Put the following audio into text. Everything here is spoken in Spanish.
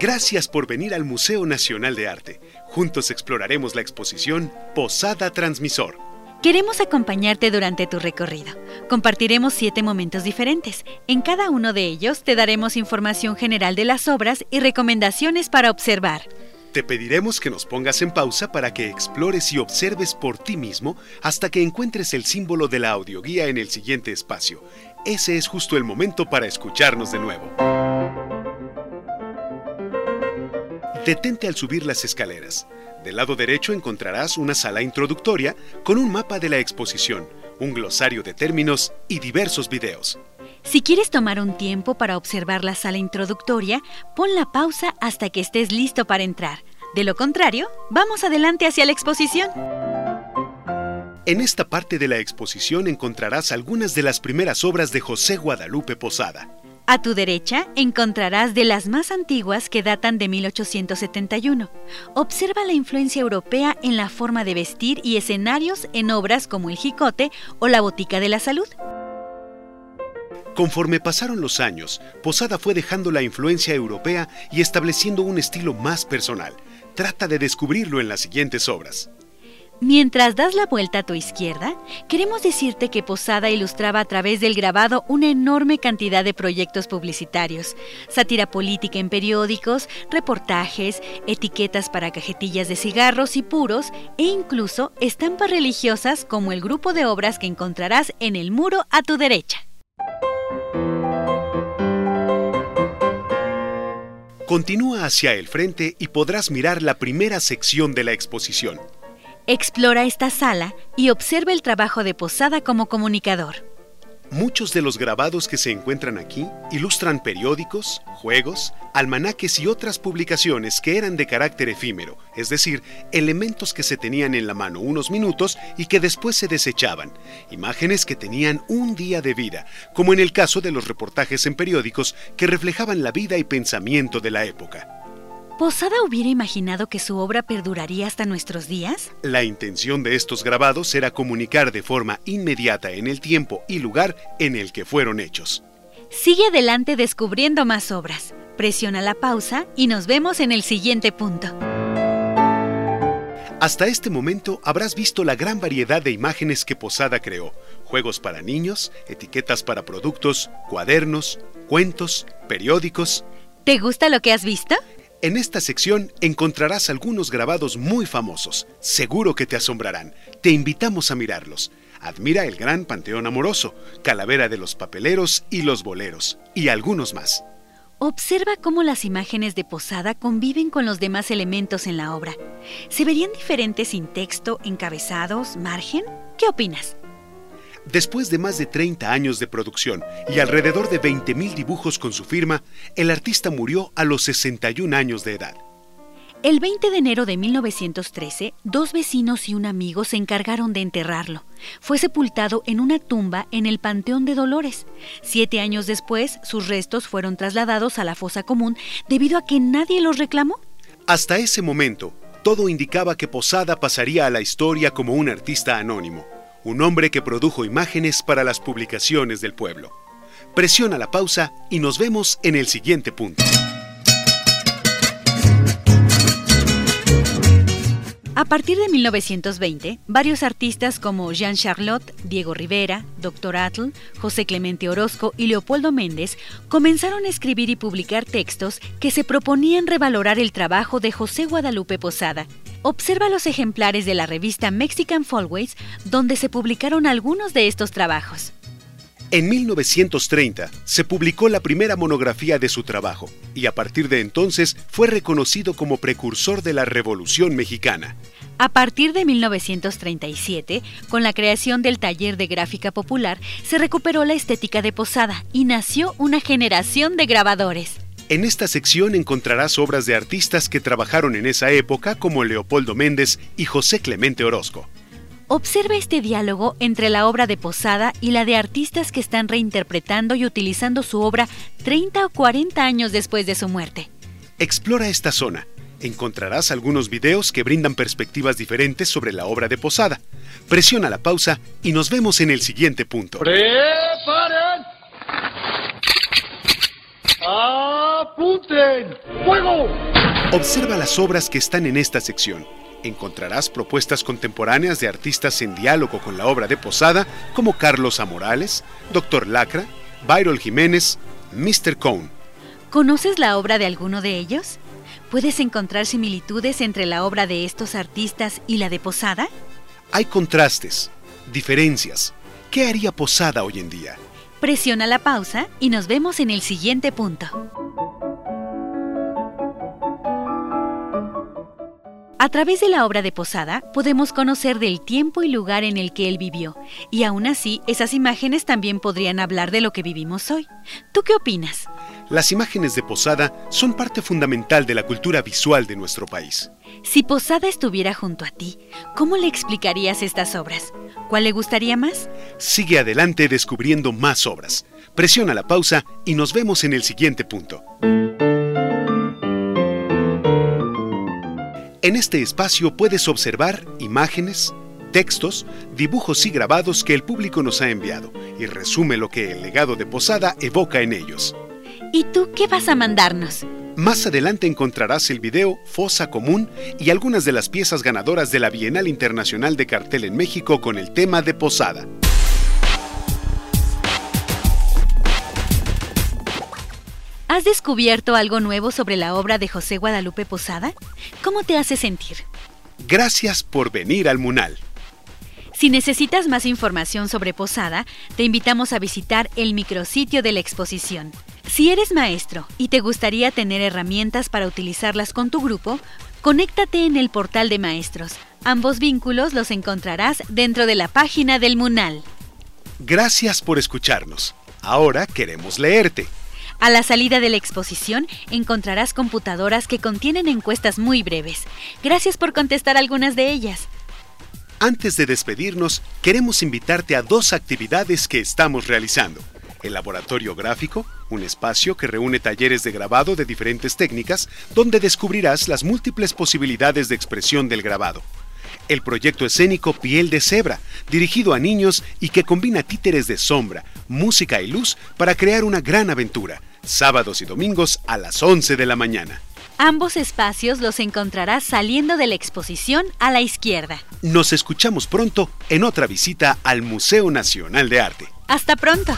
Gracias por venir al Museo Nacional de Arte. Juntos exploraremos la exposición Posada Transmisor. Queremos acompañarte durante tu recorrido. Compartiremos siete momentos diferentes. En cada uno de ellos te daremos información general de las obras y recomendaciones para observar. Te pediremos que nos pongas en pausa para que explores y observes por ti mismo hasta que encuentres el símbolo de la audioguía en el siguiente espacio. Ese es justo el momento para escucharnos de nuevo. Detente al subir las escaleras. Del lado derecho encontrarás una sala introductoria con un mapa de la exposición, un glosario de términos y diversos videos. Si quieres tomar un tiempo para observar la sala introductoria, pon la pausa hasta que estés listo para entrar. De lo contrario, vamos adelante hacia la exposición. En esta parte de la exposición encontrarás algunas de las primeras obras de José Guadalupe Posada. A tu derecha encontrarás de las más antiguas que datan de 1871. Observa la influencia europea en la forma de vestir y escenarios en obras como El Jicote o La Botica de la Salud. Conforme pasaron los años, Posada fue dejando la influencia europea y estableciendo un estilo más personal. Trata de descubrirlo en las siguientes obras. Mientras das la vuelta a tu izquierda, queremos decirte que Posada ilustraba a través del grabado una enorme cantidad de proyectos publicitarios, sátira política en periódicos, reportajes, etiquetas para cajetillas de cigarros y puros e incluso estampas religiosas como el grupo de obras que encontrarás en el muro a tu derecha. Continúa hacia el frente y podrás mirar la primera sección de la exposición. Explora esta sala y observa el trabajo de Posada como comunicador. Muchos de los grabados que se encuentran aquí ilustran periódicos, juegos, almanaques y otras publicaciones que eran de carácter efímero, es decir, elementos que se tenían en la mano unos minutos y que después se desechaban, imágenes que tenían un día de vida, como en el caso de los reportajes en periódicos que reflejaban la vida y pensamiento de la época. ¿Posada hubiera imaginado que su obra perduraría hasta nuestros días? La intención de estos grabados era comunicar de forma inmediata en el tiempo y lugar en el que fueron hechos. Sigue adelante descubriendo más obras. Presiona la pausa y nos vemos en el siguiente punto. Hasta este momento habrás visto la gran variedad de imágenes que Posada creó. Juegos para niños, etiquetas para productos, cuadernos, cuentos, periódicos. ¿Te gusta lo que has visto? En esta sección encontrarás algunos grabados muy famosos. Seguro que te asombrarán. Te invitamos a mirarlos. Admira el gran Panteón Amoroso, Calavera de los Papeleros y los Boleros, y algunos más. Observa cómo las imágenes de Posada conviven con los demás elementos en la obra. ¿Se verían diferentes sin texto, encabezados, margen? ¿Qué opinas? Después de más de 30 años de producción y alrededor de 20.000 dibujos con su firma, el artista murió a los 61 años de edad. El 20 de enero de 1913, dos vecinos y un amigo se encargaron de enterrarlo. Fue sepultado en una tumba en el Panteón de Dolores. Siete años después, sus restos fueron trasladados a la fosa común debido a que nadie los reclamó. Hasta ese momento, todo indicaba que Posada pasaría a la historia como un artista anónimo un hombre que produjo imágenes para las publicaciones del pueblo. Presiona la pausa y nos vemos en el siguiente punto. A partir de 1920, varios artistas como Jean Charlotte, Diego Rivera, Dr. Atl, José Clemente Orozco y Leopoldo Méndez comenzaron a escribir y publicar textos que se proponían revalorar el trabajo de José Guadalupe Posada Observa los ejemplares de la revista Mexican Folkways donde se publicaron algunos de estos trabajos. En 1930 se publicó la primera monografía de su trabajo y a partir de entonces fue reconocido como precursor de la Revolución Mexicana. A partir de 1937, con la creación del taller de gráfica popular, se recuperó la estética de Posada y nació una generación de grabadores. En esta sección encontrarás obras de artistas que trabajaron en esa época como Leopoldo Méndez y José Clemente Orozco. Observa este diálogo entre la obra de Posada y la de artistas que están reinterpretando y utilizando su obra 30 o 40 años después de su muerte. Explora esta zona. Encontrarás algunos videos que brindan perspectivas diferentes sobre la obra de Posada. Presiona la pausa y nos vemos en el siguiente punto. ¡Preparen! ¡Apunte! orden! ¡Fuego! Observa las obras que están en esta sección. Encontrarás propuestas contemporáneas de artistas en diálogo con la obra de Posada, como Carlos Amorales, Dr. Lacra, Byron Jiménez, Mr. Cone. ¿Conoces la obra de alguno de ellos? ¿Puedes encontrar similitudes entre la obra de estos artistas y la de Posada? Hay contrastes, diferencias. ¿Qué haría Posada hoy en día? Presiona la pausa y nos vemos en el siguiente punto. A través de la obra de Posada podemos conocer del tiempo y lugar en el que él vivió, y aún así esas imágenes también podrían hablar de lo que vivimos hoy. ¿Tú qué opinas? Las imágenes de Posada son parte fundamental de la cultura visual de nuestro país. Si Posada estuviera junto a ti, ¿cómo le explicarías estas obras? ¿Cuál le gustaría más? Sigue adelante descubriendo más obras. Presiona la pausa y nos vemos en el siguiente punto. En este espacio puedes observar imágenes, textos, dibujos y grabados que el público nos ha enviado y resume lo que el legado de Posada evoca en ellos. ¿Y tú qué vas a mandarnos? Más adelante encontrarás el video Fosa Común y algunas de las piezas ganadoras de la Bienal Internacional de Cartel en México con el tema de Posada. ¿Has descubierto algo nuevo sobre la obra de José Guadalupe Posada? ¿Cómo te hace sentir? Gracias por venir al Munal. Si necesitas más información sobre Posada, te invitamos a visitar el micrositio de la exposición. Si eres maestro y te gustaría tener herramientas para utilizarlas con tu grupo, conéctate en el portal de maestros. Ambos vínculos los encontrarás dentro de la página del Munal. Gracias por escucharnos. Ahora queremos leerte. A la salida de la exposición encontrarás computadoras que contienen encuestas muy breves. Gracias por contestar algunas de ellas. Antes de despedirnos, queremos invitarte a dos actividades que estamos realizando. El laboratorio gráfico, un espacio que reúne talleres de grabado de diferentes técnicas, donde descubrirás las múltiples posibilidades de expresión del grabado el proyecto escénico Piel de Cebra, dirigido a niños y que combina títeres de sombra, música y luz para crear una gran aventura, sábados y domingos a las 11 de la mañana. Ambos espacios los encontrarás saliendo de la exposición a la izquierda. Nos escuchamos pronto en otra visita al Museo Nacional de Arte. Hasta pronto.